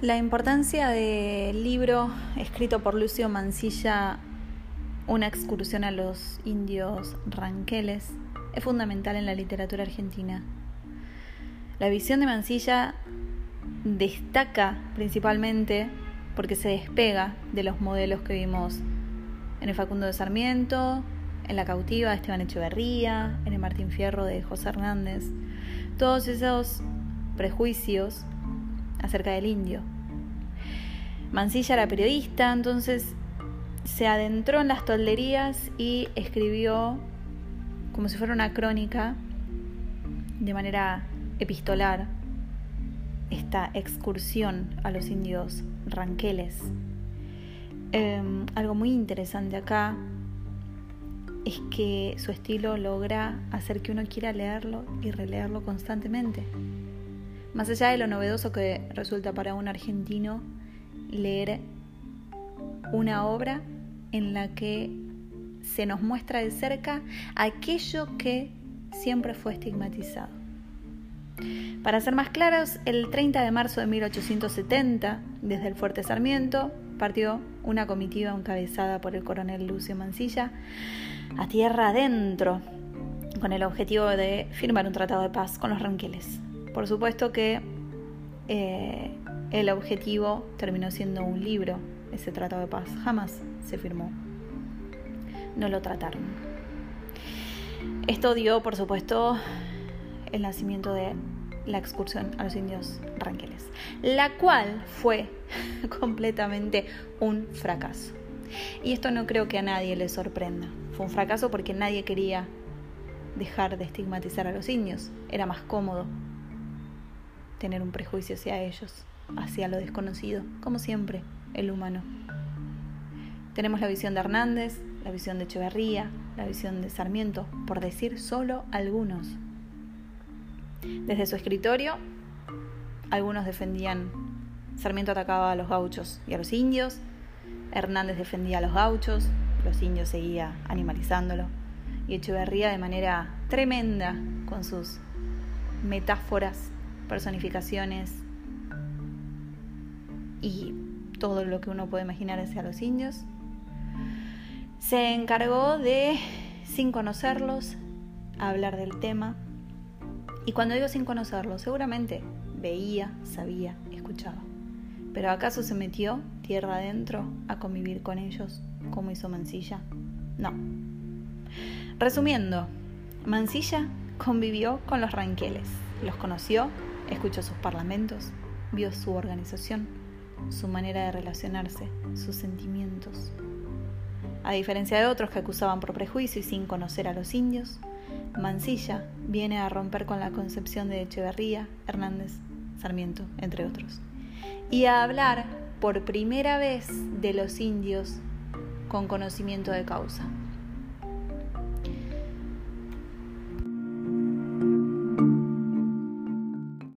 La importancia del libro escrito por Lucio Mancilla, Una excursión a los indios ranqueles, es fundamental en la literatura argentina. La visión de Mancilla destaca principalmente porque se despega de los modelos que vimos en el Facundo de Sarmiento, en La cautiva de Esteban Echeverría, en el Martín Fierro de José Hernández. Todos esos prejuicios acerca del indio. Mancilla era periodista, entonces se adentró en las tolderías y escribió como si fuera una crónica de manera epistolar esta excursión a los indios ranqueles. Em, algo muy interesante acá es que su estilo logra hacer que uno quiera leerlo y releerlo constantemente. Más allá de lo novedoso que resulta para un argentino leer una obra en la que se nos muestra de cerca aquello que siempre fue estigmatizado. Para ser más claros, el 30 de marzo de 1870, desde el Fuerte Sarmiento, partió una comitiva encabezada por el coronel Lucio Mancilla a tierra adentro, con el objetivo de firmar un tratado de paz con los ranqueles. Por supuesto que eh, el objetivo terminó siendo un libro, ese tratado de paz. Jamás se firmó. No lo trataron. Esto dio, por supuesto, el nacimiento de la excursión a los indios ranqueles, la cual fue completamente un fracaso. Y esto no creo que a nadie le sorprenda. Fue un fracaso porque nadie quería dejar de estigmatizar a los indios. Era más cómodo tener un prejuicio hacia ellos, hacia lo desconocido, como siempre, el humano. Tenemos la visión de Hernández, la visión de Echeverría, la visión de Sarmiento, por decir solo algunos. Desde su escritorio, algunos defendían, Sarmiento atacaba a los gauchos y a los indios, Hernández defendía a los gauchos, los indios seguía animalizándolo, y Echeverría de manera tremenda con sus metáforas personificaciones y todo lo que uno puede imaginar hacia los indios. Se encargó de, sin conocerlos, hablar del tema. Y cuando digo sin conocerlos, seguramente veía, sabía, escuchaba. Pero ¿acaso se metió tierra adentro a convivir con ellos como hizo Mansilla? No. Resumiendo, Mansilla convivió con los ranqueles, los conoció Escuchó sus parlamentos, vio su organización, su manera de relacionarse, sus sentimientos. A diferencia de otros que acusaban por prejuicio y sin conocer a los indios, Mansilla viene a romper con la concepción de Echeverría, Hernández, Sarmiento, entre otros, y a hablar por primera vez de los indios con conocimiento de causa.